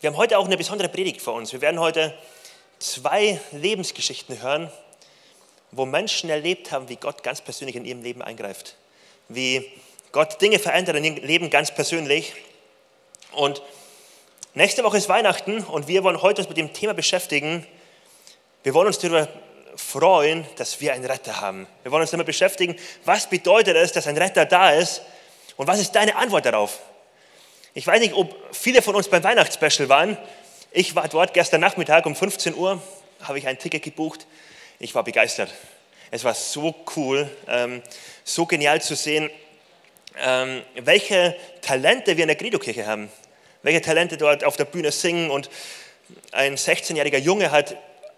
Wir haben heute auch eine besondere Predigt vor uns. Wir werden heute zwei Lebensgeschichten hören, wo Menschen erlebt haben, wie Gott ganz persönlich in ihrem Leben eingreift. Wie Gott Dinge verändert in ihrem Leben ganz persönlich. Und nächste Woche ist Weihnachten und wir wollen heute uns mit dem Thema beschäftigen. Wir wollen uns darüber freuen, dass wir einen Retter haben. Wir wollen uns damit beschäftigen, was bedeutet es, dass ein Retter da ist und was ist deine Antwort darauf? Ich weiß nicht, ob viele von uns beim Weihnachtsspecial waren. Ich war dort gestern Nachmittag um 15 Uhr, habe ich ein Ticket gebucht. Ich war begeistert. Es war so cool, ähm, so genial zu sehen, ähm, welche Talente wir in der Credo-Kirche haben. Welche Talente dort auf der Bühne singen. Und ein 16-jähriger Junge hat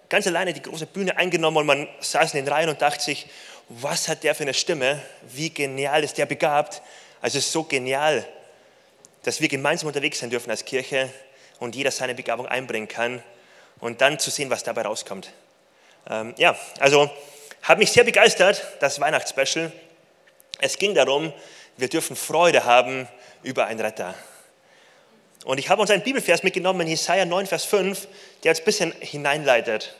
ganz alleine die große Bühne eingenommen und man saß in den Reihen und dachte sich, was hat der für eine Stimme? Wie genial ist der begabt? Also es ist so genial, dass wir gemeinsam unterwegs sein dürfen als Kirche und jeder seine Begabung einbringen kann und dann zu sehen, was dabei rauskommt. Ähm, ja, also hat mich sehr begeistert, das Weihnachtsspecial. Es ging darum, wir dürfen Freude haben über einen Retter. Und ich habe uns einen Bibelvers mitgenommen in Jesaja 9, Vers 5, der uns ein bisschen hineinleitet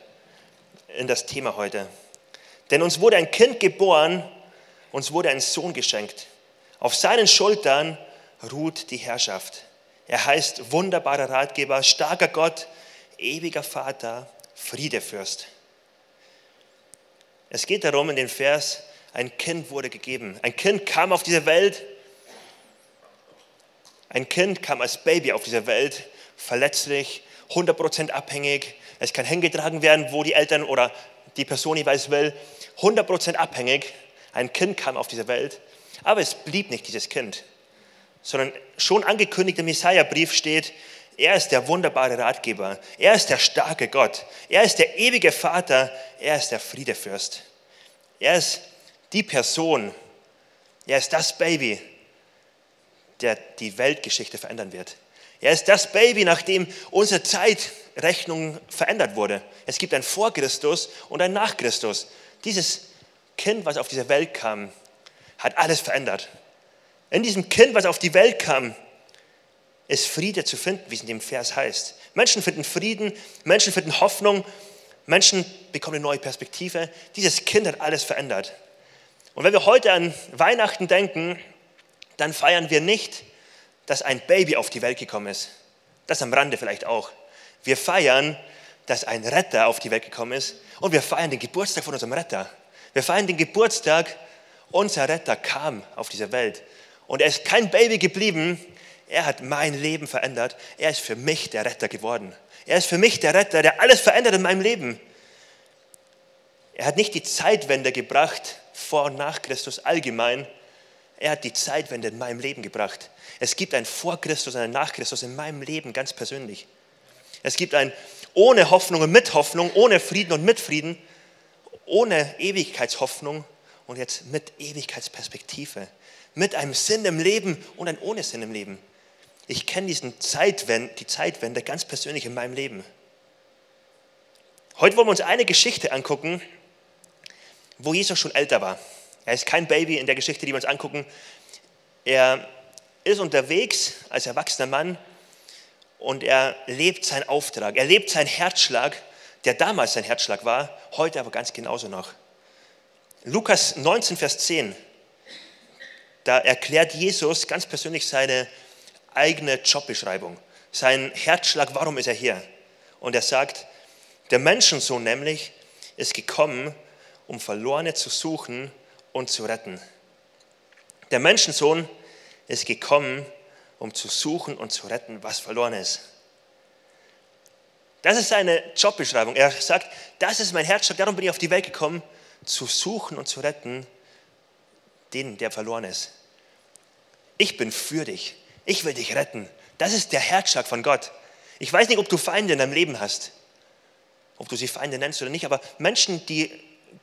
in das Thema heute. Denn uns wurde ein Kind geboren, uns wurde ein Sohn geschenkt. Auf seinen Schultern ruht die Herrschaft. Er heißt wunderbarer Ratgeber, starker Gott, ewiger Vater, Friedefürst. Es geht darum in dem Vers, ein Kind wurde gegeben. Ein Kind kam auf diese Welt. Ein Kind kam als Baby auf diese Welt, verletzlich, 100% abhängig. Es kann hingetragen werden, wo die Eltern oder die Person jeweils will. 100% abhängig. Ein Kind kam auf diese Welt. Aber es blieb nicht dieses Kind sondern schon angekündigt im Jesaja-Brief steht, er ist der wunderbare Ratgeber, er ist der starke Gott, er ist der ewige Vater, er ist der Friedefürst. Er ist die Person, er ist das Baby, der die Weltgeschichte verändern wird. Er ist das Baby, nach dem unsere Zeitrechnung verändert wurde. Es gibt ein Vor Christus und ein Nach Christus. Dieses Kind, was auf diese Welt kam, hat alles verändert in diesem Kind, was auf die Welt kam, ist Friede zu finden, wie es in dem Vers heißt. Menschen finden Frieden, Menschen finden Hoffnung, Menschen bekommen eine neue Perspektive. Dieses Kind hat alles verändert. Und wenn wir heute an Weihnachten denken, dann feiern wir nicht, dass ein Baby auf die Welt gekommen ist. Das am Rande vielleicht auch. Wir feiern, dass ein Retter auf die Welt gekommen ist und wir feiern den Geburtstag von unserem Retter. Wir feiern den Geburtstag, unser Retter kam auf diese Welt und er ist kein Baby geblieben. Er hat mein Leben verändert. Er ist für mich der Retter geworden. Er ist für mich der Retter, der alles verändert in meinem Leben. Er hat nicht die Zeitwende gebracht, vor und nach Christus allgemein. Er hat die Zeitwende in meinem Leben gebracht. Es gibt ein Vor Christus und ein Nach Christus in meinem Leben ganz persönlich. Es gibt ein ohne Hoffnung und mit Hoffnung, ohne Frieden und mit Frieden, ohne Ewigkeitshoffnung und jetzt mit Ewigkeitsperspektive mit einem Sinn im Leben und einem ohne Sinn im Leben. Ich kenne diesen Zeitwend, die Zeitwende ganz persönlich in meinem Leben. Heute wollen wir uns eine Geschichte angucken, wo Jesus schon älter war. Er ist kein Baby in der Geschichte, die wir uns angucken. Er ist unterwegs als erwachsener Mann und er lebt seinen Auftrag. Er lebt seinen Herzschlag, der damals sein Herzschlag war, heute aber ganz genauso noch. Lukas 19, Vers 10 da erklärt Jesus ganz persönlich seine eigene Jobbeschreibung, seinen Herzschlag, warum ist er hier? Und er sagt, der Menschensohn nämlich ist gekommen, um Verlorene zu suchen und zu retten. Der Menschensohn ist gekommen, um zu suchen und zu retten, was verloren ist. Das ist seine Jobbeschreibung. Er sagt, das ist mein Herzschlag, darum bin ich auf die Welt gekommen, zu suchen und zu retten, den, der verloren ist. Ich bin für dich. Ich will dich retten. Das ist der Herzschlag von Gott. Ich weiß nicht, ob du Feinde in deinem Leben hast, ob du sie Feinde nennst oder nicht, aber Menschen, die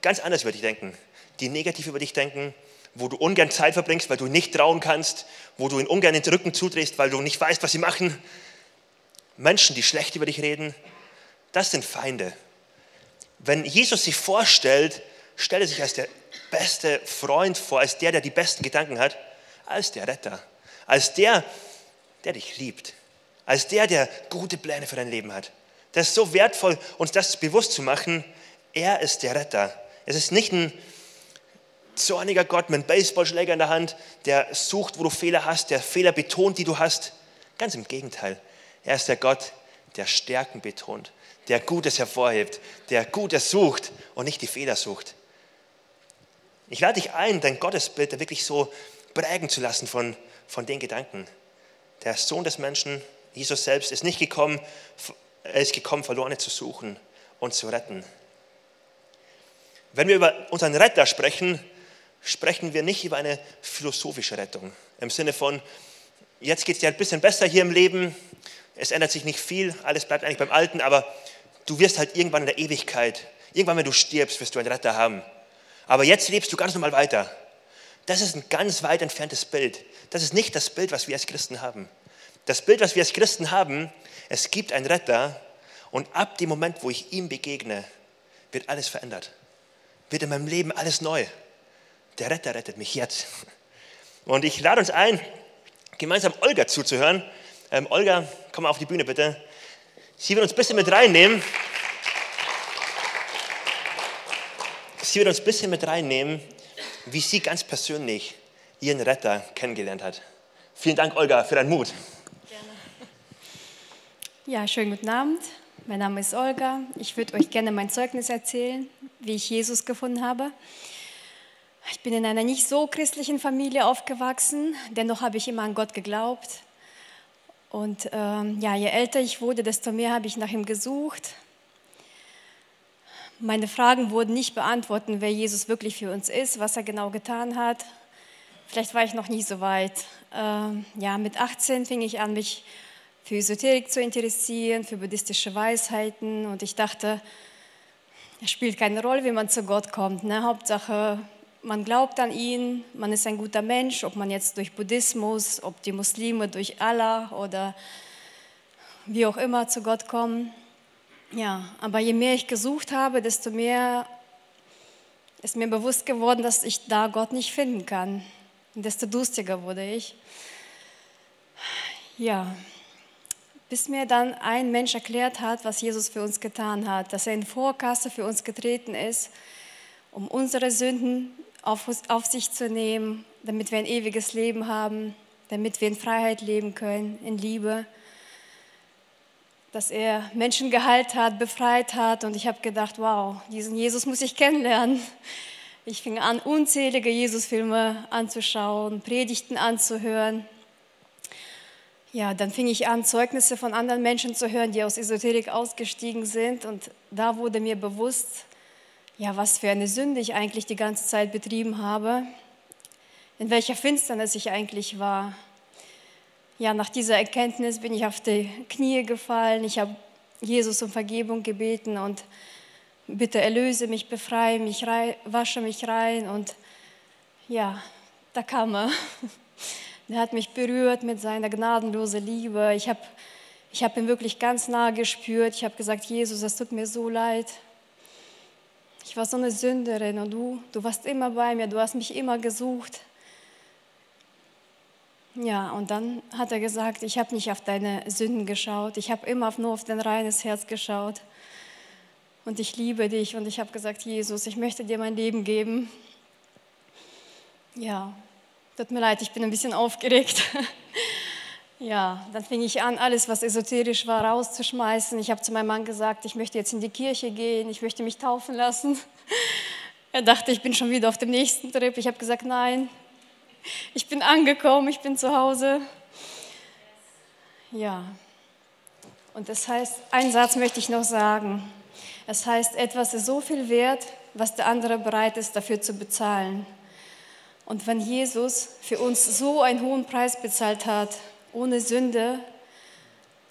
ganz anders über dich denken, die negativ über dich denken, wo du ungern Zeit verbringst, weil du nicht trauen kannst, wo du ihnen ungern den Rücken zudrehst, weil du nicht weißt, was sie machen. Menschen, die schlecht über dich reden, das sind Feinde. Wenn Jesus sich vorstellt, stellt er sich als der beste Freund vor, als der, der die besten Gedanken hat, als der Retter, als der, der dich liebt, als der, der gute Pläne für dein Leben hat. Das ist so wertvoll, uns das bewusst zu machen. Er ist der Retter. Es ist nicht ein zorniger Gott mit einem Baseballschläger in der Hand, der sucht, wo du Fehler hast, der Fehler betont, die du hast. Ganz im Gegenteil. Er ist der Gott, der Stärken betont, der Gutes hervorhebt, der Gutes sucht und nicht die Fehler sucht. Ich lade dich ein, dein Gottesbild wirklich so prägen zu lassen von, von den Gedanken. Der Sohn des Menschen, Jesus selbst, ist nicht gekommen, er ist gekommen, Verlorene zu suchen und zu retten. Wenn wir über unseren Retter sprechen, sprechen wir nicht über eine philosophische Rettung. Im Sinne von, jetzt geht es dir ein bisschen besser hier im Leben, es ändert sich nicht viel, alles bleibt eigentlich beim Alten, aber du wirst halt irgendwann in der Ewigkeit, irgendwann, wenn du stirbst, wirst du einen Retter haben. Aber jetzt lebst du ganz normal weiter. Das ist ein ganz weit entferntes Bild. Das ist nicht das Bild, was wir als Christen haben. Das Bild, was wir als Christen haben, es gibt einen Retter und ab dem Moment, wo ich ihm begegne, wird alles verändert. Wird in meinem Leben alles neu der Retter rettet mich jetzt. Und ich lade uns ein, gemeinsam Olga zuzuhören. Ähm, Olga, komm mal auf die Bühne bitte. Sie wird uns ein bisschen mit reinnehmen. Sie wird uns ein bisschen mit reinnehmen, wie sie ganz persönlich ihren Retter kennengelernt hat. Vielen Dank, Olga, für deinen Mut. Gerne. Ja, schönen guten Abend. Mein Name ist Olga. Ich würde euch gerne mein Zeugnis erzählen, wie ich Jesus gefunden habe. Ich bin in einer nicht so christlichen Familie aufgewachsen, dennoch habe ich immer an Gott geglaubt. Und ähm, ja, je älter ich wurde, desto mehr habe ich nach ihm gesucht. Meine Fragen wurden nicht beantwortet, wer Jesus wirklich für uns ist, was er genau getan hat. Vielleicht war ich noch nicht so weit. Ähm, ja, mit 18 fing ich an, mich für Esoterik zu interessieren, für buddhistische Weisheiten. Und ich dachte, es spielt keine Rolle, wie man zu Gott kommt. Ne? Hauptsache, man glaubt an ihn, man ist ein guter Mensch, ob man jetzt durch Buddhismus, ob die Muslime durch Allah oder wie auch immer zu Gott kommen. Ja, aber je mehr ich gesucht habe, desto mehr ist mir bewusst geworden, dass ich da Gott nicht finden kann. Und desto durstiger wurde ich. Ja, bis mir dann ein Mensch erklärt hat, was Jesus für uns getan hat, dass er in Vorkasse für uns getreten ist, um unsere Sünden auf, auf sich zu nehmen, damit wir ein ewiges Leben haben, damit wir in Freiheit leben können, in Liebe. Dass er Menschen geheilt hat, befreit hat und ich habe gedacht, wow, diesen Jesus muss ich kennenlernen. Ich fing an, unzählige Jesusfilme anzuschauen, Predigten anzuhören. Ja, dann fing ich an, Zeugnisse von anderen Menschen zu hören, die aus Esoterik ausgestiegen sind. Und da wurde mir bewusst, ja, was für eine Sünde ich eigentlich die ganze Zeit betrieben habe, in welcher Finsternis ich eigentlich war. Ja, nach dieser Erkenntnis bin ich auf die Knie gefallen. Ich habe Jesus um Vergebung gebeten und bitte erlöse mich, befreie mich, wasche mich rein. Und ja, da kam er. Er hat mich berührt mit seiner gnadenlosen Liebe. Ich habe ich hab ihn wirklich ganz nah gespürt. Ich habe gesagt, Jesus, es tut mir so leid. Ich war so eine Sünderin und du, du warst immer bei mir, du hast mich immer gesucht. Ja, und dann hat er gesagt, ich habe nicht auf deine Sünden geschaut, ich habe immer nur auf dein reines Herz geschaut. Und ich liebe dich und ich habe gesagt, Jesus, ich möchte dir mein Leben geben. Ja, tut mir leid, ich bin ein bisschen aufgeregt. Ja, dann fing ich an, alles, was esoterisch war, rauszuschmeißen. Ich habe zu meinem Mann gesagt, ich möchte jetzt in die Kirche gehen, ich möchte mich taufen lassen. Er dachte, ich bin schon wieder auf dem nächsten Trip. Ich habe gesagt, nein, ich bin angekommen, ich bin zu Hause. Ja, und das heißt, einen Satz möchte ich noch sagen. Es heißt, etwas ist so viel wert, was der andere bereit ist, dafür zu bezahlen. Und wenn Jesus für uns so einen hohen Preis bezahlt hat, ohne Sünde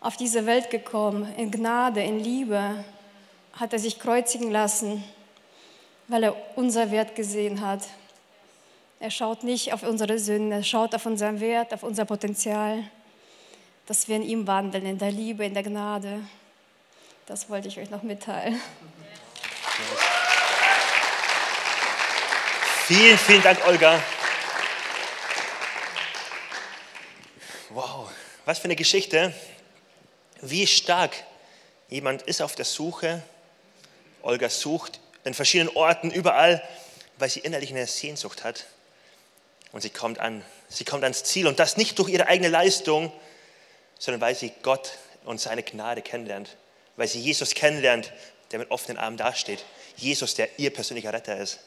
auf diese Welt gekommen, in Gnade, in Liebe, hat er sich kreuzigen lassen, weil er unser Wert gesehen hat. Er schaut nicht auf unsere Sünden, er schaut auf unseren Wert, auf unser Potenzial, dass wir in ihm wandeln, in der Liebe, in der Gnade. Das wollte ich euch noch mitteilen. Vielen, vielen Dank, Olga. Wow, was für eine Geschichte. wie stark jemand ist auf der Suche. Olga sucht in verschiedenen Orten, überall, weil sie innerlich eine Sehnsucht hat. Und sie kommt an. Sie kommt ans Ziel. Und das nicht durch ihre eigene Leistung, sondern weil sie Gott und seine Gnade kennenlernt. Weil sie Jesus kennenlernt, der mit offenen Armen dasteht. Jesus, der ihr persönlicher Retter ist.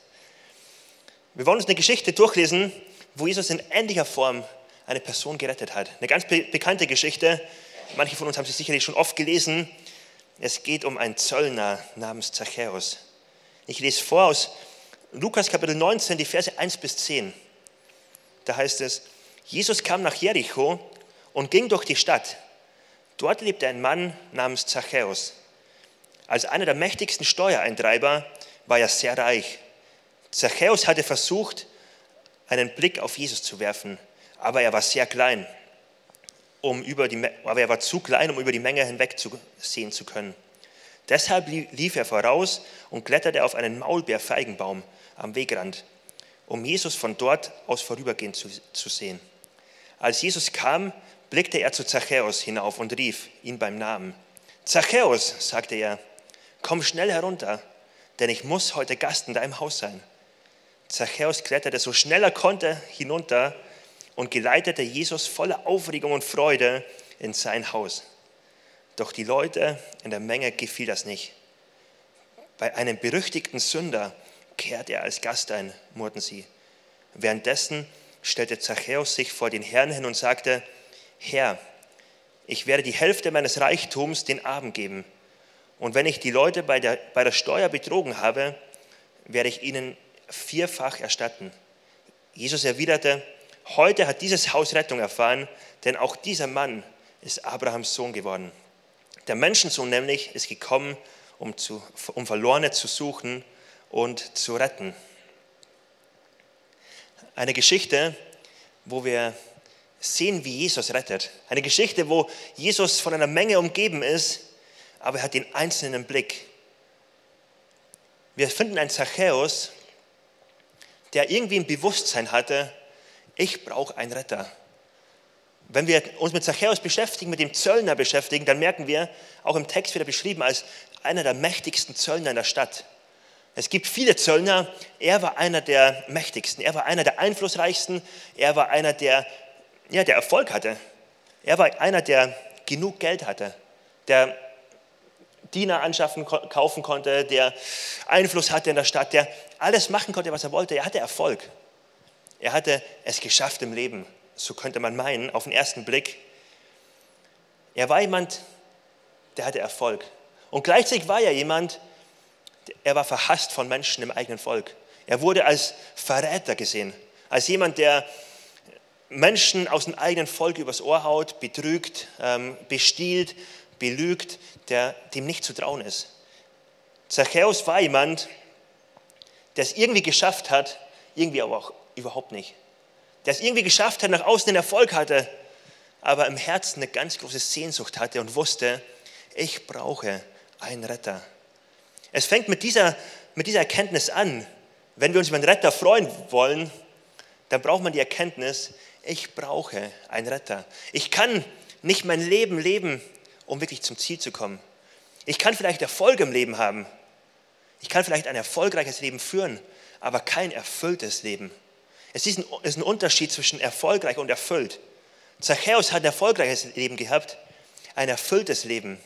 Wir wollen uns eine Geschichte durchlesen, wo Jesus in ähnlicher Form eine Person gerettet hat. Eine ganz be bekannte Geschichte. Manche von uns haben sie sicherlich schon oft gelesen. Es geht um einen Zöllner namens Zachäus. Ich lese vor aus Lukas Kapitel 19, die Verse 1 bis 10. Da heißt es, Jesus kam nach Jericho und ging durch die Stadt. Dort lebte ein Mann namens Zachäus. Als einer der mächtigsten Steuereintreiber war er sehr reich. Zachäus hatte versucht, einen Blick auf Jesus zu werfen, aber er war sehr klein, um über die, aber er war zu klein, um über die Menge hinweg sehen zu können. Deshalb lief er voraus und kletterte auf einen Maulbeerfeigenbaum am Wegrand, um Jesus von dort aus vorübergehend zu, zu sehen. Als Jesus kam, blickte er zu Zachäus hinauf und rief ihn beim Namen. Zachäus, sagte er, komm schnell herunter, denn ich muss heute Gast in deinem Haus sein. Zachäus kletterte so schnell er konnte hinunter und geleitete Jesus voller Aufregung und Freude in sein Haus. Doch die Leute in der Menge gefiel das nicht. Bei einem berüchtigten Sünder kehrt er als Gast ein, murrten sie. Währenddessen stellte Zachäus sich vor den Herrn hin und sagte, Herr, ich werde die Hälfte meines Reichtums den Armen geben. Und wenn ich die Leute bei der, bei der Steuer betrogen habe, werde ich ihnen vierfach erstatten. Jesus erwiderte, heute hat dieses Haus Rettung erfahren, denn auch dieser Mann ist Abrahams Sohn geworden. Der Menschensohn nämlich ist gekommen, um, zu, um Verlorene zu suchen und zu retten. Eine Geschichte, wo wir sehen, wie Jesus rettet. Eine Geschichte, wo Jesus von einer Menge umgeben ist, aber er hat den einzelnen Blick. Wir finden einen Zachäus, der irgendwie ein Bewusstsein hatte, ich brauche einen Retter. Wenn wir uns mit Zachäus beschäftigen, mit dem Zöllner beschäftigen, dann merken wir, auch im Text wird er beschrieben als einer der mächtigsten Zöllner in der Stadt. Es gibt viele Zöllner, er war einer der mächtigsten, er war einer der einflussreichsten, er war einer, der, ja, der Erfolg hatte. Er war einer, der genug Geld hatte, der Diener anschaffen, kaufen konnte, der Einfluss hatte in der Stadt, der alles machen konnte, was er wollte. Er hatte Erfolg. Er hatte es geschafft im Leben, so könnte man meinen, auf den ersten Blick. Er war jemand, der hatte Erfolg. Und gleichzeitig war er jemand, er war verhasst von Menschen im eigenen Volk. Er wurde als Verräter gesehen, als jemand, der Menschen aus dem eigenen Volk übers Ohr haut, betrügt, ähm, bestiehlt, belügt, der dem nicht zu trauen ist. Zachäus war jemand, der es irgendwie geschafft hat, irgendwie aber auch überhaupt nicht. Der es irgendwie geschafft hat, nach außen den Erfolg hatte, aber im Herzen eine ganz große Sehnsucht hatte und wusste, ich brauche einen Retter. Es fängt mit dieser, mit dieser Erkenntnis an. Wenn wir uns über einen Retter freuen wollen, dann braucht man die Erkenntnis, ich brauche einen Retter. Ich kann nicht mein Leben leben um wirklich zum Ziel zu kommen. Ich kann vielleicht Erfolg im Leben haben. Ich kann vielleicht ein erfolgreiches Leben führen, aber kein erfülltes Leben. Es ist ein, ist ein Unterschied zwischen erfolgreich und erfüllt. Zachäus hat ein erfolgreiches Leben gehabt, ein erfülltes Leben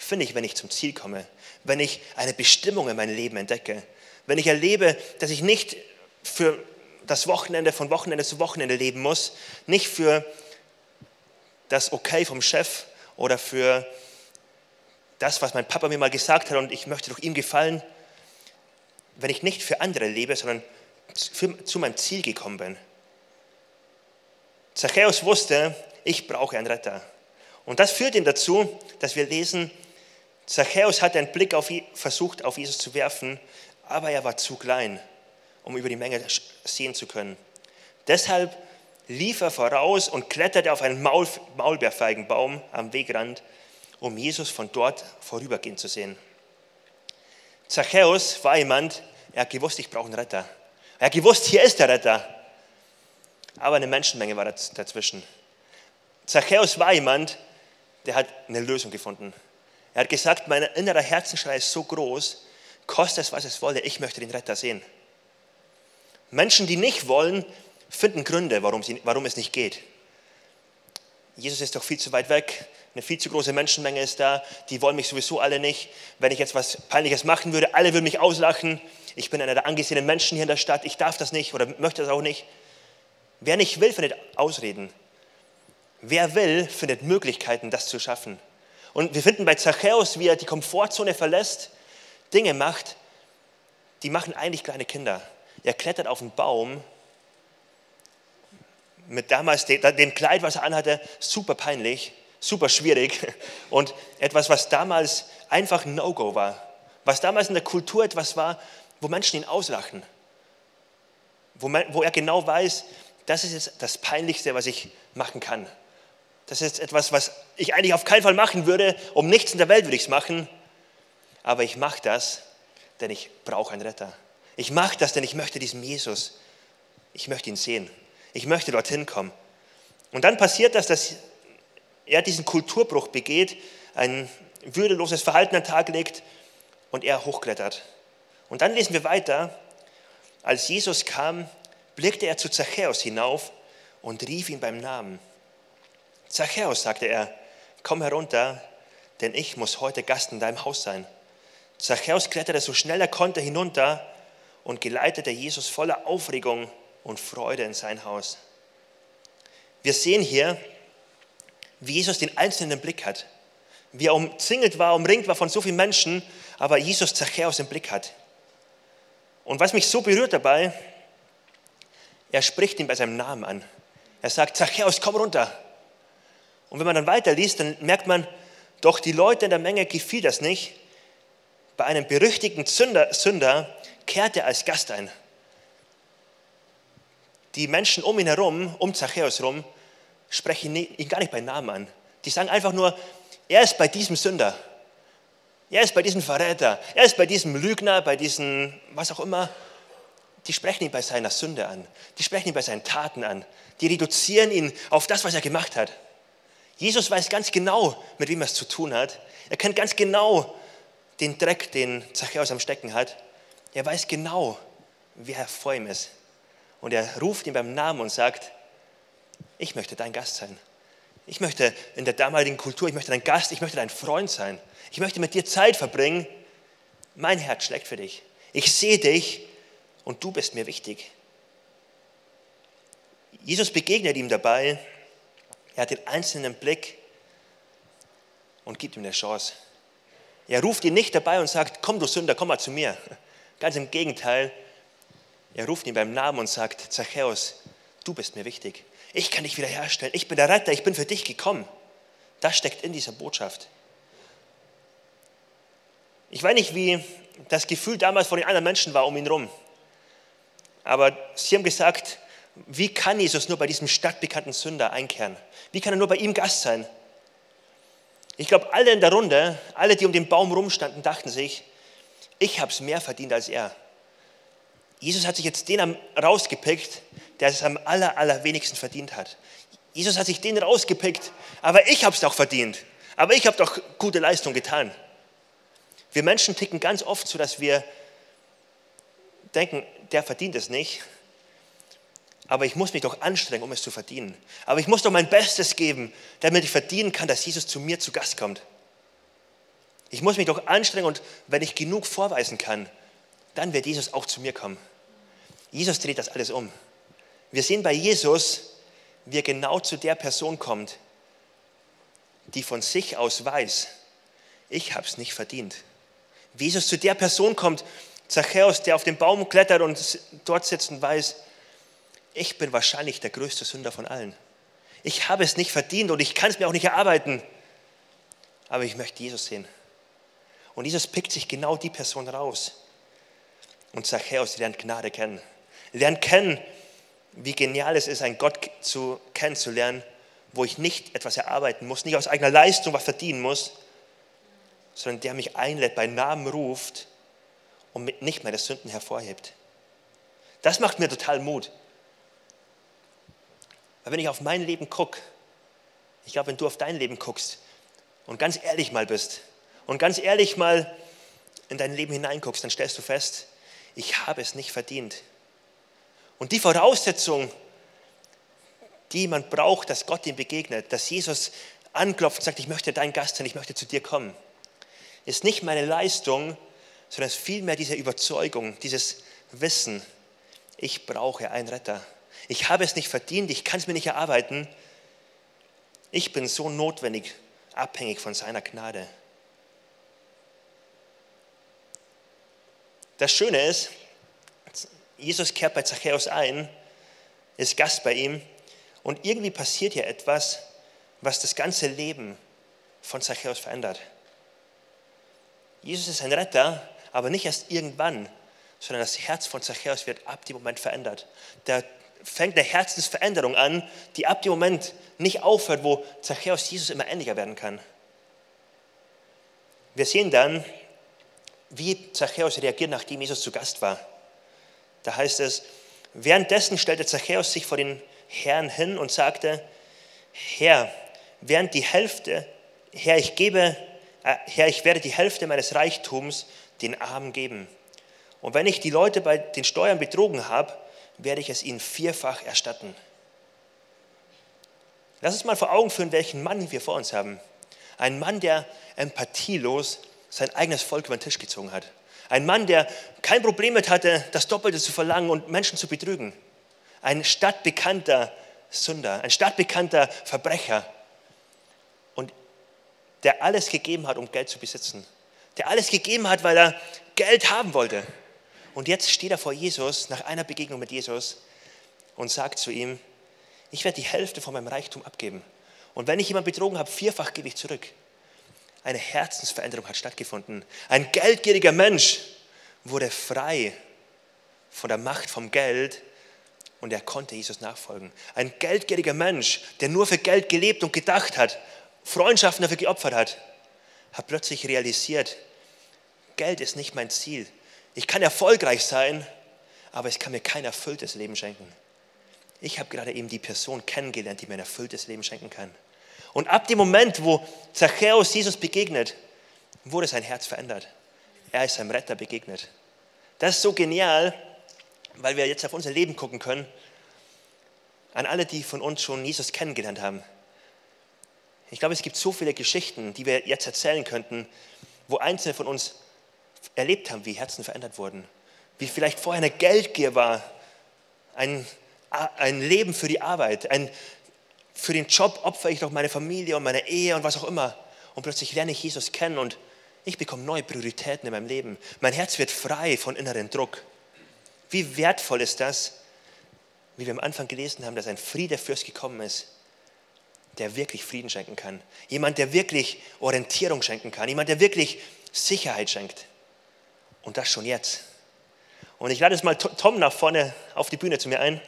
finde ich, wenn ich zum Ziel komme, wenn ich eine Bestimmung in meinem Leben entdecke, wenn ich erlebe, dass ich nicht für das Wochenende von Wochenende zu Wochenende leben muss, nicht für das Okay vom Chef oder für das, was mein Papa mir mal gesagt hat und ich möchte durch ihm gefallen, wenn ich nicht für andere lebe, sondern für, zu meinem Ziel gekommen bin. Zachäus wusste, ich brauche einen Retter. Und das führt ihn dazu, dass wir lesen, Zachäus hat einen Blick auf, versucht, auf Jesus zu werfen, aber er war zu klein, um über die Menge sehen zu können. Deshalb lief er voraus und kletterte auf einen Maul, Maulbeerfeigenbaum am Wegrand, um Jesus von dort vorübergehen zu sehen. Zachäus war jemand, er hat gewusst, ich brauche einen Retter. Er hat gewusst, hier ist der Retter. Aber eine Menschenmenge war dazwischen. Zachäus war jemand, der hat eine Lösung gefunden. Er hat gesagt, mein innerer Herzensschrei ist so groß, kostet es, was es wolle, ich möchte den Retter sehen. Menschen, die nicht wollen, finden Gründe, warum, sie, warum es nicht geht. Jesus ist doch viel zu weit weg, eine viel zu große Menschenmenge ist da, die wollen mich sowieso alle nicht. Wenn ich jetzt was Peinliches machen würde, alle würden mich auslachen. Ich bin einer der angesehenen Menschen hier in der Stadt, ich darf das nicht oder möchte das auch nicht. Wer nicht will, findet Ausreden. Wer will, findet Möglichkeiten, das zu schaffen. Und wir finden bei Zachäus, wie er die Komfortzone verlässt, Dinge macht, die machen eigentlich kleine Kinder. Er klettert auf einen Baum mit damals dem Kleid, was er anhatte, super peinlich, super schwierig und etwas, was damals einfach ein No-Go war. Was damals in der Kultur etwas war, wo Menschen ihn auslachen. Wo, man, wo er genau weiß, das ist jetzt das Peinlichste, was ich machen kann. Das ist etwas, was ich eigentlich auf keinen Fall machen würde. Um nichts in der Welt würde ich es machen. Aber ich mache das, denn ich brauche einen Retter. Ich mache das, denn ich möchte diesen Jesus. Ich möchte ihn sehen. Ich möchte dorthin kommen. Und dann passiert das, dass er diesen Kulturbruch begeht, ein würdeloses Verhalten an den Tag legt und er hochklettert. Und dann lesen wir weiter, als Jesus kam, blickte er zu Zachäus hinauf und rief ihn beim Namen. Zachäus, sagte er, komm herunter, denn ich muss heute Gast in deinem Haus sein. Zachäus kletterte so schnell er konnte hinunter und geleitete Jesus voller Aufregung und Freude in sein Haus. Wir sehen hier, wie Jesus den einzelnen Blick hat, wie er umzingelt war, umringt war von so vielen Menschen, aber Jesus Zachäus im Blick hat. Und was mich so berührt dabei, er spricht ihn bei seinem Namen an. Er sagt, Zachäus, komm runter. Und wenn man dann weiterliest, dann merkt man, doch die Leute in der Menge gefiel das nicht. Bei einem berüchtigten Sünder, Sünder kehrte er als Gast ein die Menschen um ihn herum, um Zachäus herum, sprechen ihn gar nicht bei Namen an. Die sagen einfach nur, er ist bei diesem Sünder. Er ist bei diesem Verräter. Er ist bei diesem Lügner, bei diesem was auch immer. Die sprechen ihn bei seiner Sünde an. Die sprechen ihn bei seinen Taten an. Die reduzieren ihn auf das, was er gemacht hat. Jesus weiß ganz genau, mit wem er es zu tun hat. Er kennt ganz genau den Dreck, den Zachäus am Stecken hat. Er weiß genau, wer vor ihm ist. Und er ruft ihn beim Namen und sagt, ich möchte dein Gast sein. Ich möchte in der damaligen Kultur, ich möchte dein Gast, ich möchte dein Freund sein. Ich möchte mit dir Zeit verbringen. Mein Herz schlägt für dich. Ich sehe dich und du bist mir wichtig. Jesus begegnet ihm dabei. Er hat den einzelnen Blick und gibt ihm eine Chance. Er ruft ihn nicht dabei und sagt, komm du Sünder, komm mal zu mir. Ganz im Gegenteil, er ruft ihn beim Namen und sagt, Zachäus, du bist mir wichtig. Ich kann dich wiederherstellen. Ich bin der Retter. Ich bin für dich gekommen. Das steckt in dieser Botschaft. Ich weiß nicht, wie das Gefühl damals von den anderen Menschen war um ihn herum. Aber sie haben gesagt, wie kann Jesus nur bei diesem stadtbekannten Sünder einkehren? Wie kann er nur bei ihm Gast sein? Ich glaube, alle in der Runde, alle, die um den Baum rumstanden, dachten sich, ich habe es mehr verdient als er. Jesus hat sich jetzt den rausgepickt, der es am aller, allerwenigsten verdient hat. Jesus hat sich den rausgepickt, aber ich habe es doch verdient. Aber ich habe doch gute Leistung getan. Wir Menschen ticken ganz oft so, dass wir denken, der verdient es nicht. Aber ich muss mich doch anstrengen, um es zu verdienen. Aber ich muss doch mein Bestes geben, damit ich verdienen kann, dass Jesus zu mir zu Gast kommt. Ich muss mich doch anstrengen und wenn ich genug vorweisen kann, dann wird Jesus auch zu mir kommen. Jesus dreht das alles um. Wir sehen bei Jesus, wie er genau zu der Person kommt, die von sich aus weiß, ich habe es nicht verdient. Wie Jesus zu der Person kommt, Zachäus, der auf den Baum klettert und dort sitzt und weiß, ich bin wahrscheinlich der größte Sünder von allen. Ich habe es nicht verdient und ich kann es mir auch nicht erarbeiten. Aber ich möchte Jesus sehen. Und Jesus pickt sich genau die Person raus. Und Zachäus lernt Gnade kennen. Lernt kennen, wie genial es ist, einen Gott zu, kennenzulernen, wo ich nicht etwas erarbeiten muss, nicht aus eigener Leistung was verdienen muss, sondern der mich einlädt, bei Namen ruft und mit nicht das Sünden hervorhebt. Das macht mir total Mut. Weil wenn ich auf mein Leben gucke, ich glaube, wenn du auf dein Leben guckst, und ganz ehrlich mal bist und ganz ehrlich mal in dein Leben hineinguckst, dann stellst du fest, ich habe es nicht verdient. Und die Voraussetzung, die man braucht, dass Gott ihm begegnet, dass Jesus anklopft und sagt, ich möchte dein Gast sein, ich möchte zu dir kommen, ist nicht meine Leistung, sondern ist vielmehr diese Überzeugung, dieses Wissen, ich brauche einen Retter. Ich habe es nicht verdient, ich kann es mir nicht erarbeiten. Ich bin so notwendig, abhängig von seiner Gnade. Das Schöne ist, Jesus kehrt bei Zachäus ein, ist Gast bei ihm und irgendwie passiert hier etwas, was das ganze Leben von Zachäus verändert. Jesus ist ein Retter, aber nicht erst irgendwann, sondern das Herz von Zachäus wird ab dem Moment verändert. Da fängt eine Herzensveränderung an, die ab dem Moment nicht aufhört, wo Zachäus Jesus immer ähnlicher werden kann. Wir sehen dann, wie Zachäus reagiert, nachdem Jesus zu Gast war. Da heißt es, währenddessen stellte Zachäus sich vor den Herrn hin und sagte, Herr, während die Hälfte, Herr, ich gebe, äh, Herr, ich werde die Hälfte meines Reichtums den Armen geben. Und wenn ich die Leute bei den Steuern betrogen habe, werde ich es ihnen vierfach erstatten. Lass uns mal vor Augen führen, welchen Mann wir vor uns haben. Ein Mann, der empathielos sein eigenes Volk über den Tisch gezogen hat. Ein Mann, der kein Problem mit hatte, das Doppelte zu verlangen und Menschen zu betrügen. Ein stadtbekannter Sünder, ein stadtbekannter Verbrecher. Und der alles gegeben hat, um Geld zu besitzen. Der alles gegeben hat, weil er Geld haben wollte. Und jetzt steht er vor Jesus nach einer Begegnung mit Jesus und sagt zu ihm, ich werde die Hälfte von meinem Reichtum abgeben. Und wenn ich jemanden betrogen habe, vierfach gebe ich zurück. Eine Herzensveränderung hat stattgefunden. Ein geldgieriger Mensch wurde frei von der Macht vom Geld und er konnte Jesus nachfolgen. Ein geldgieriger Mensch, der nur für Geld gelebt und gedacht hat, Freundschaften dafür geopfert hat, hat plötzlich realisiert, Geld ist nicht mein Ziel. Ich kann erfolgreich sein, aber es kann mir kein erfülltes Leben schenken. Ich habe gerade eben die Person kennengelernt, die mir ein erfülltes Leben schenken kann. Und ab dem Moment, wo Zachäus Jesus begegnet, wurde sein Herz verändert. Er ist seinem Retter begegnet. Das ist so genial, weil wir jetzt auf unser Leben gucken können. An alle, die von uns schon Jesus kennengelernt haben. Ich glaube, es gibt so viele Geschichten, die wir jetzt erzählen könnten, wo einzelne von uns erlebt haben, wie Herzen verändert wurden. Wie vielleicht vorher eine Geldgier war, ein, ein Leben für die Arbeit, ein, für den Job opfere ich doch meine Familie und meine Ehe und was auch immer. Und plötzlich lerne ich Jesus kennen und ich bekomme neue Prioritäten in meinem Leben. Mein Herz wird frei von inneren Druck. Wie wertvoll ist das, wie wir am Anfang gelesen haben, dass ein Friedefürst gekommen ist, der wirklich Frieden schenken kann. Jemand, der wirklich Orientierung schenken kann. Jemand, der wirklich Sicherheit schenkt. Und das schon jetzt. Und ich lade jetzt mal Tom nach vorne auf die Bühne zu mir ein.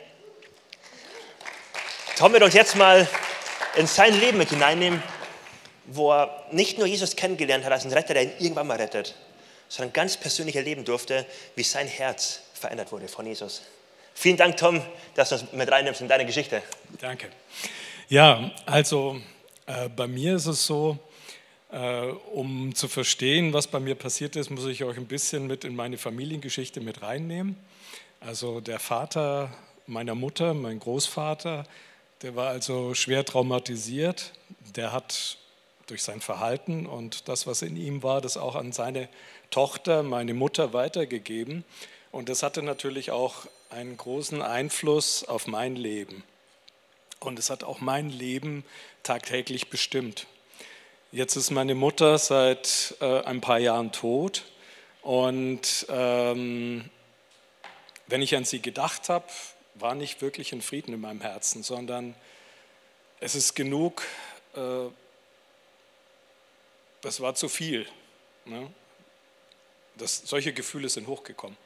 Tom wird uns jetzt mal in sein Leben mit hineinnehmen, wo er nicht nur Jesus kennengelernt hat als einen Retter, der ihn irgendwann mal rettet, sondern ganz persönlich erleben durfte, wie sein Herz verändert wurde von Jesus. Vielen Dank, Tom, dass du uns mit reinnimmst in deine Geschichte. Danke. Ja, also äh, bei mir ist es so, um zu verstehen, was bei mir passiert ist, muss ich euch ein bisschen mit in meine Familiengeschichte mit reinnehmen. Also der Vater meiner Mutter, mein Großvater, der war also schwer traumatisiert. Der hat durch sein Verhalten und das, was in ihm war, das auch an seine Tochter, meine Mutter, weitergegeben. Und das hatte natürlich auch einen großen Einfluss auf mein Leben. Und es hat auch mein Leben tagtäglich bestimmt. Jetzt ist meine Mutter seit äh, ein paar Jahren tot und ähm, wenn ich an sie gedacht habe, war nicht wirklich ein Frieden in meinem Herzen, sondern es ist genug, äh, das war zu viel. Ne? Das, solche Gefühle sind hochgekommen.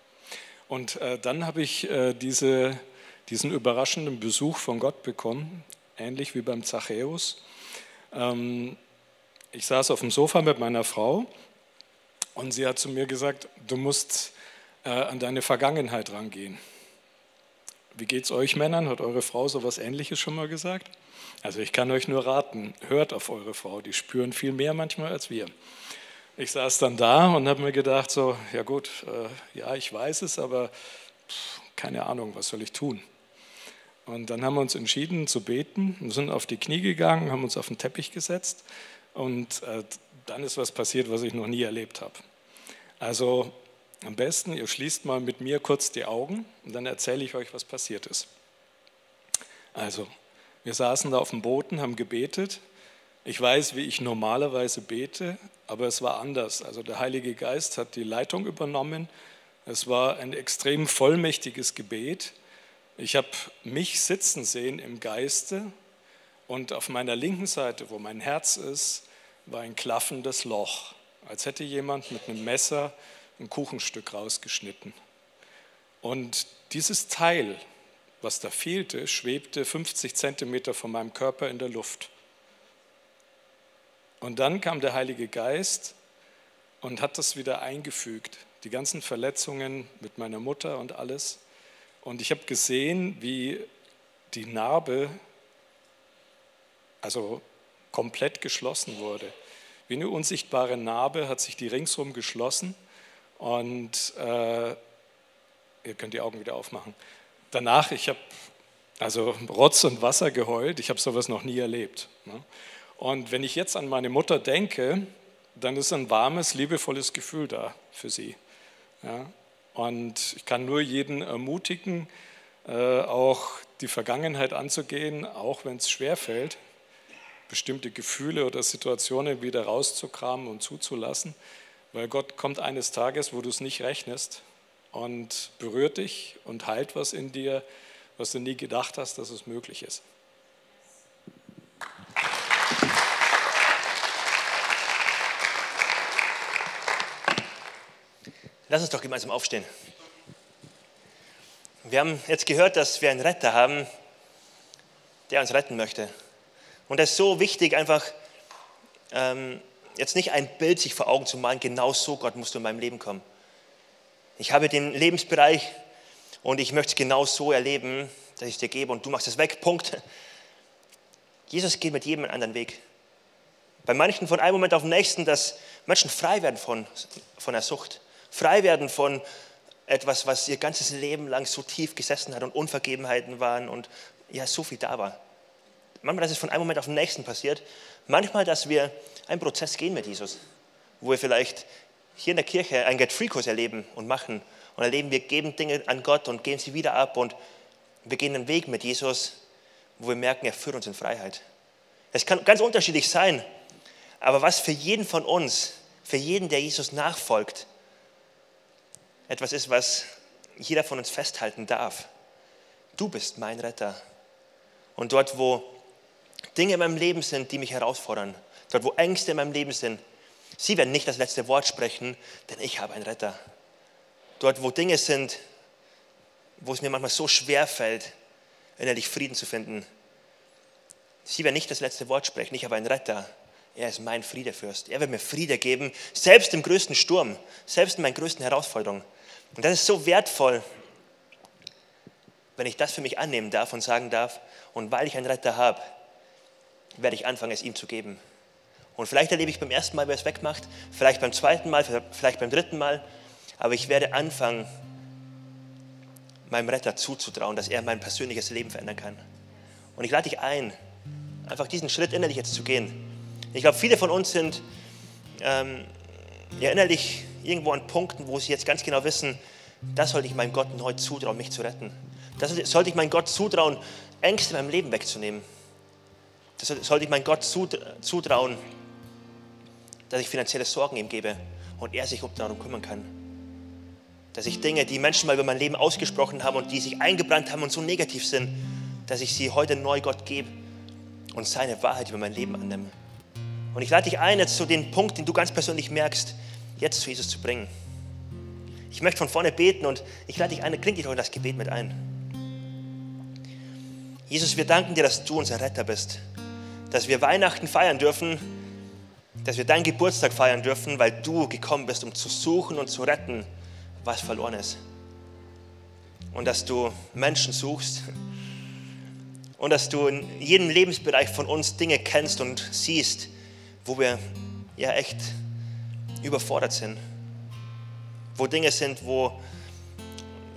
Und äh, dann habe ich äh, diese, diesen überraschenden Besuch von Gott bekommen, ähnlich wie beim Zachäus. Ähm, ich saß auf dem Sofa mit meiner Frau und sie hat zu mir gesagt, du musst äh, an deine Vergangenheit rangehen. wie geht es euch Männern? Hat eure Frau so etwas Ähnliches schon mal gesagt? Also ich kann euch nur raten, hört auf eure Frau, die spüren viel mehr manchmal als wir. Ich saß dann da und habe mir gedacht, so, ja gut, äh, ja, ich weiß es, aber pff, keine Ahnung, was soll ich tun? Und dann haben wir uns entschieden zu beten, wir sind auf die Knie gegangen, haben uns auf den Teppich gesetzt und äh, dann ist was passiert, was ich noch nie erlebt habe. Also am besten, ihr schließt mal mit mir kurz die Augen und dann erzähle ich euch, was passiert ist. Also, wir saßen da auf dem Booten, haben gebetet. Ich weiß, wie ich normalerweise bete, aber es war anders. Also der Heilige Geist hat die Leitung übernommen. Es war ein extrem vollmächtiges Gebet. Ich habe mich sitzen sehen im Geiste und auf meiner linken Seite, wo mein Herz ist, war ein klaffendes Loch, als hätte jemand mit einem Messer ein Kuchenstück rausgeschnitten. Und dieses Teil, was da fehlte, schwebte 50 Zentimeter von meinem Körper in der Luft. Und dann kam der Heilige Geist und hat das wieder eingefügt, die ganzen Verletzungen mit meiner Mutter und alles. Und ich habe gesehen, wie die Narbe also komplett geschlossen wurde. Wie eine unsichtbare Narbe hat sich die ringsrum geschlossen und äh, ihr könnt die Augen wieder aufmachen. Danach, ich habe also Rotz und Wasser geheult, ich habe sowas noch nie erlebt. Ne? Und wenn ich jetzt an meine Mutter denke, dann ist ein warmes, liebevolles Gefühl da für sie. Ja? Und ich kann nur jeden ermutigen, äh, auch die Vergangenheit anzugehen, auch wenn es schwerfällt, bestimmte Gefühle oder Situationen wieder rauszukramen und zuzulassen, weil Gott kommt eines Tages, wo du es nicht rechnest und berührt dich und heilt was in dir, was du nie gedacht hast, dass es möglich ist. Lass uns doch gemeinsam aufstehen. Wir haben jetzt gehört, dass wir einen Retter haben, der uns retten möchte. Und es ist so wichtig, einfach ähm, jetzt nicht ein Bild sich vor Augen zu malen, genau so, Gott, musst du in meinem Leben kommen. Ich habe den Lebensbereich und ich möchte es genau so erleben, dass ich es dir gebe und du machst es weg. Punkt. Jesus geht mit jedem einen anderen Weg. Bei manchen von einem Moment auf den nächsten, dass Menschen frei werden von, von der Sucht frei werden von etwas, was ihr ganzes Leben lang so tief gesessen hat und Unvergebenheiten waren und ja, so viel da war. Manchmal, dass es von einem Moment auf den nächsten passiert. Manchmal, dass wir einen Prozess gehen mit Jesus, wo wir vielleicht hier in der Kirche einen Get-Free-Kurs erleben und machen und erleben, wir geben Dinge an Gott und geben sie wieder ab und wir gehen einen Weg mit Jesus, wo wir merken, er führt uns in Freiheit. Es kann ganz unterschiedlich sein, aber was für jeden von uns, für jeden, der Jesus nachfolgt, etwas ist, was jeder von uns festhalten darf. Du bist mein Retter. Und dort, wo Dinge in meinem Leben sind, die mich herausfordern, dort, wo Ängste in meinem Leben sind, sie werden nicht das letzte Wort sprechen, denn ich habe einen Retter. Dort, wo Dinge sind, wo es mir manchmal so schwer fällt, innerlich Frieden zu finden, sie werden nicht das letzte Wort sprechen, ich habe einen Retter. Er ist mein Friedefürst. Er wird mir Friede geben, selbst im größten Sturm, selbst in meinen größten Herausforderungen. Und das ist so wertvoll, wenn ich das für mich annehmen darf und sagen darf, und weil ich einen Retter habe, werde ich anfangen, es ihm zu geben. Und vielleicht erlebe ich beim ersten Mal, wer es wegmacht, vielleicht beim zweiten Mal, vielleicht beim dritten Mal, aber ich werde anfangen, meinem Retter zuzutrauen, dass er mein persönliches Leben verändern kann. Und ich lade dich ein, einfach diesen Schritt innerlich jetzt zu gehen. Ich glaube, viele von uns sind ähm, ja, innerlich irgendwo an Punkten, wo sie jetzt ganz genau wissen, das sollte ich meinem Gott neu zutrauen, mich zu retten. Das sollte ich meinem Gott zutrauen, Ängste in meinem Leben wegzunehmen. Das sollte ich meinem Gott zutrauen, dass ich finanzielle Sorgen ihm gebe und er sich darum kümmern kann. Dass ich Dinge, die Menschen mal über mein Leben ausgesprochen haben und die sich eingebrannt haben und so negativ sind, dass ich sie heute neu Gott gebe und seine Wahrheit über mein Leben annehme. Und ich lade dich ein, jetzt zu dem Punkt, den du ganz persönlich merkst, jetzt zu Jesus zu bringen. Ich möchte von vorne beten und ich lade dich ein, kling dich doch in das Gebet mit ein. Jesus, wir danken dir, dass du unser Retter bist, dass wir Weihnachten feiern dürfen, dass wir deinen Geburtstag feiern dürfen, weil du gekommen bist, um zu suchen und zu retten, was verloren ist. und dass du Menschen suchst und dass du in jedem Lebensbereich von uns Dinge kennst und siehst, wo wir ja echt überfordert sind. Wo Dinge sind, wo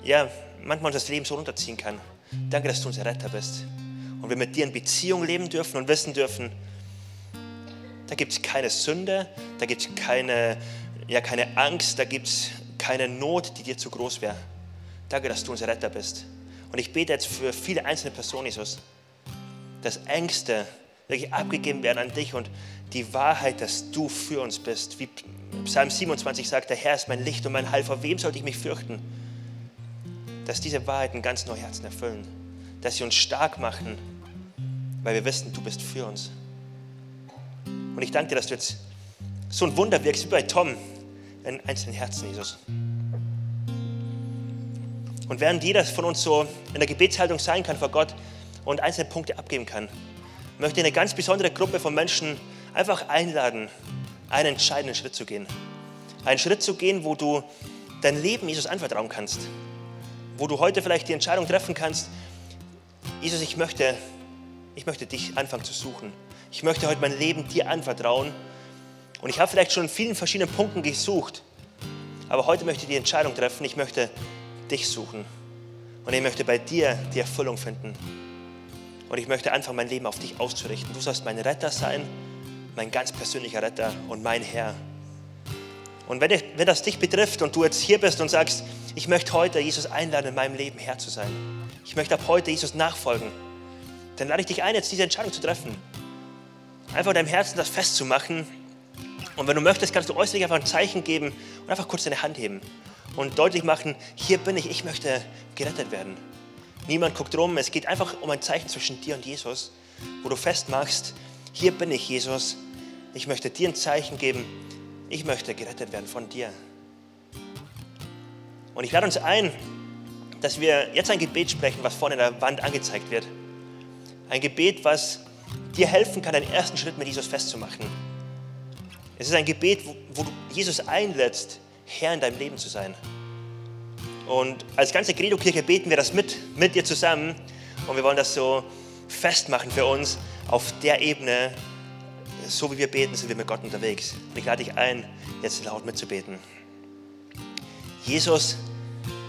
ja, manchmal das Leben so runterziehen kann. Danke, dass du unser Retter bist. Und wir mit dir in Beziehung leben dürfen und wissen dürfen, da gibt es keine Sünde, da gibt es keine, ja, keine Angst, da gibt es keine Not, die dir zu groß wäre. Danke, dass du unser Retter bist. Und ich bete jetzt für viele einzelne Personen, Jesus, dass Ängste wirklich abgegeben werden an dich und die Wahrheit, dass du für uns bist. Wie Psalm 27 sagt, der Herr ist mein Licht und mein Heil, vor wem sollte ich mich fürchten? Dass diese Wahrheiten ganz neue Herzen erfüllen, dass sie uns stark machen, weil wir wissen, du bist für uns. Und ich danke dir, dass du jetzt so ein Wunder wirkst wie bei Tom in einzelnen Herzen, Jesus. Und während jeder von uns so in der Gebetshaltung sein kann vor Gott und einzelne Punkte abgeben kann, möchte ich eine ganz besondere Gruppe von Menschen einfach einladen, einen entscheidenden Schritt zu gehen. Einen Schritt zu gehen, wo du dein Leben Jesus anvertrauen kannst. Wo du heute vielleicht die Entscheidung treffen kannst, Jesus, ich möchte, ich möchte dich anfangen zu suchen. Ich möchte heute mein Leben dir anvertrauen. Und ich habe vielleicht schon in vielen verschiedenen Punkten gesucht. Aber heute möchte ich die Entscheidung treffen, ich möchte dich suchen. Und ich möchte bei dir die Erfüllung finden. Und ich möchte anfangen, mein Leben auf dich auszurichten. Du sollst mein Retter sein, mein ganz persönlicher Retter und mein Herr. Und wenn, wenn das dich betrifft und du jetzt hier bist und sagst, ich möchte heute Jesus einladen, in meinem Leben Herr zu sein. Ich möchte ab heute Jesus nachfolgen. Dann lade ich dich ein, jetzt diese Entscheidung zu treffen. Einfach deinem Herzen das festzumachen. Und wenn du möchtest, kannst du äußerlich einfach ein Zeichen geben und einfach kurz deine Hand heben und deutlich machen, hier bin ich, ich möchte gerettet werden. Niemand guckt rum, es geht einfach um ein Zeichen zwischen dir und Jesus, wo du festmachst, hier bin ich, Jesus, ich möchte dir ein Zeichen geben, ich möchte gerettet werden von dir. Und ich lade uns ein, dass wir jetzt ein Gebet sprechen, was vorne in der Wand angezeigt wird. Ein Gebet, was dir helfen kann, deinen ersten Schritt mit Jesus festzumachen. Es ist ein Gebet, wo, wo du Jesus einlädst, Herr in deinem Leben zu sein. Und als ganze Credo-Kirche beten wir das mit, mit dir zusammen. Und wir wollen das so festmachen für uns auf der Ebene, so wie wir beten, sind wir mit Gott unterwegs. Und ich lade dich ein, jetzt laut mitzubeten. Jesus,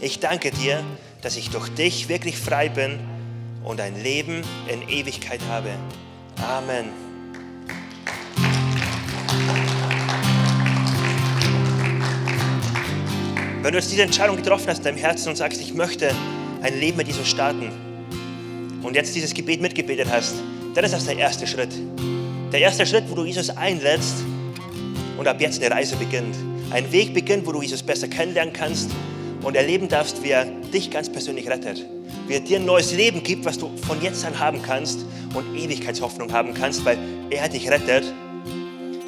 Ich danke dir, dass ich durch dich wirklich frei bin und ein Leben in Ewigkeit habe. Amen. Wenn du jetzt diese Entscheidung getroffen hast in deinem Herzen und sagst, ich möchte ein Leben mit Jesus starten und jetzt dieses Gebet mitgebetet hast, dann ist das der erste Schritt. Der erste Schritt, wo du Jesus einlädst und ab jetzt eine Reise beginnt. Ein Weg beginnt, wo du Jesus besser kennenlernen kannst und erleben darfst, wie er dich ganz persönlich rettet. Wie er dir ein neues Leben gibt, was du von jetzt an haben kannst und Ewigkeitshoffnung haben kannst, weil er dich rettet.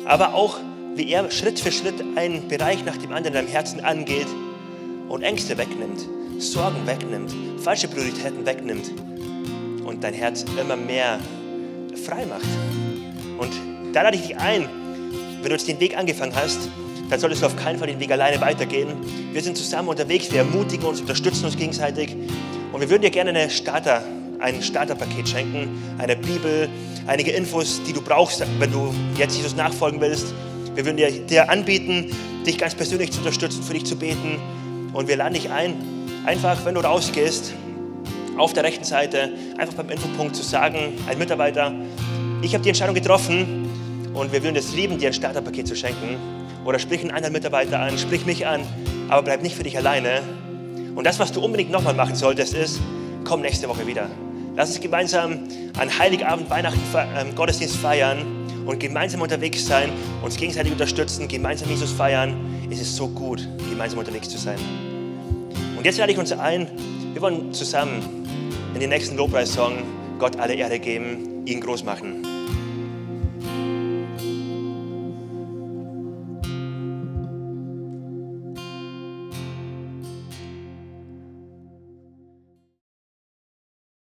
Aber auch, wie er Schritt für Schritt einen Bereich nach dem anderen in deinem Herzen angeht und Ängste wegnimmt, Sorgen wegnimmt, falsche Prioritäten wegnimmt und dein Herz immer mehr frei macht. Und da lade ich dich ein, wenn du jetzt den Weg angefangen hast, dann solltest du auf keinen Fall den Weg alleine weitergehen. Wir sind zusammen unterwegs, wir ermutigen uns, unterstützen uns gegenseitig und wir würden dir gerne eine Starter, ein Starterpaket schenken, eine Bibel, einige Infos, die du brauchst, wenn du jetzt Jesus nachfolgen willst. Wir würden dir, dir anbieten, dich ganz persönlich zu unterstützen, für dich zu beten und wir laden dich ein, einfach, wenn du rausgehst, auf der rechten Seite, einfach beim Infopunkt zu sagen, ein Mitarbeiter, ich habe die Entscheidung getroffen und wir würden es lieben, dir ein Starterpaket zu schenken. Oder sprich einen anderen Mitarbeiter an, sprich mich an, aber bleib nicht für dich alleine. Und das, was du unbedingt nochmal machen solltest, ist, komm nächste Woche wieder. Lass uns gemeinsam an Heiligabend, Weihnachten, ähm, Gottesdienst feiern und gemeinsam unterwegs sein, uns gegenseitig unterstützen, gemeinsam Jesus feiern. Es ist so gut, gemeinsam unterwegs zu sein. Und jetzt lade ich uns ein, wir wollen zusammen in den nächsten Lobpreissong Gott alle Ehre geben, ihn groß machen.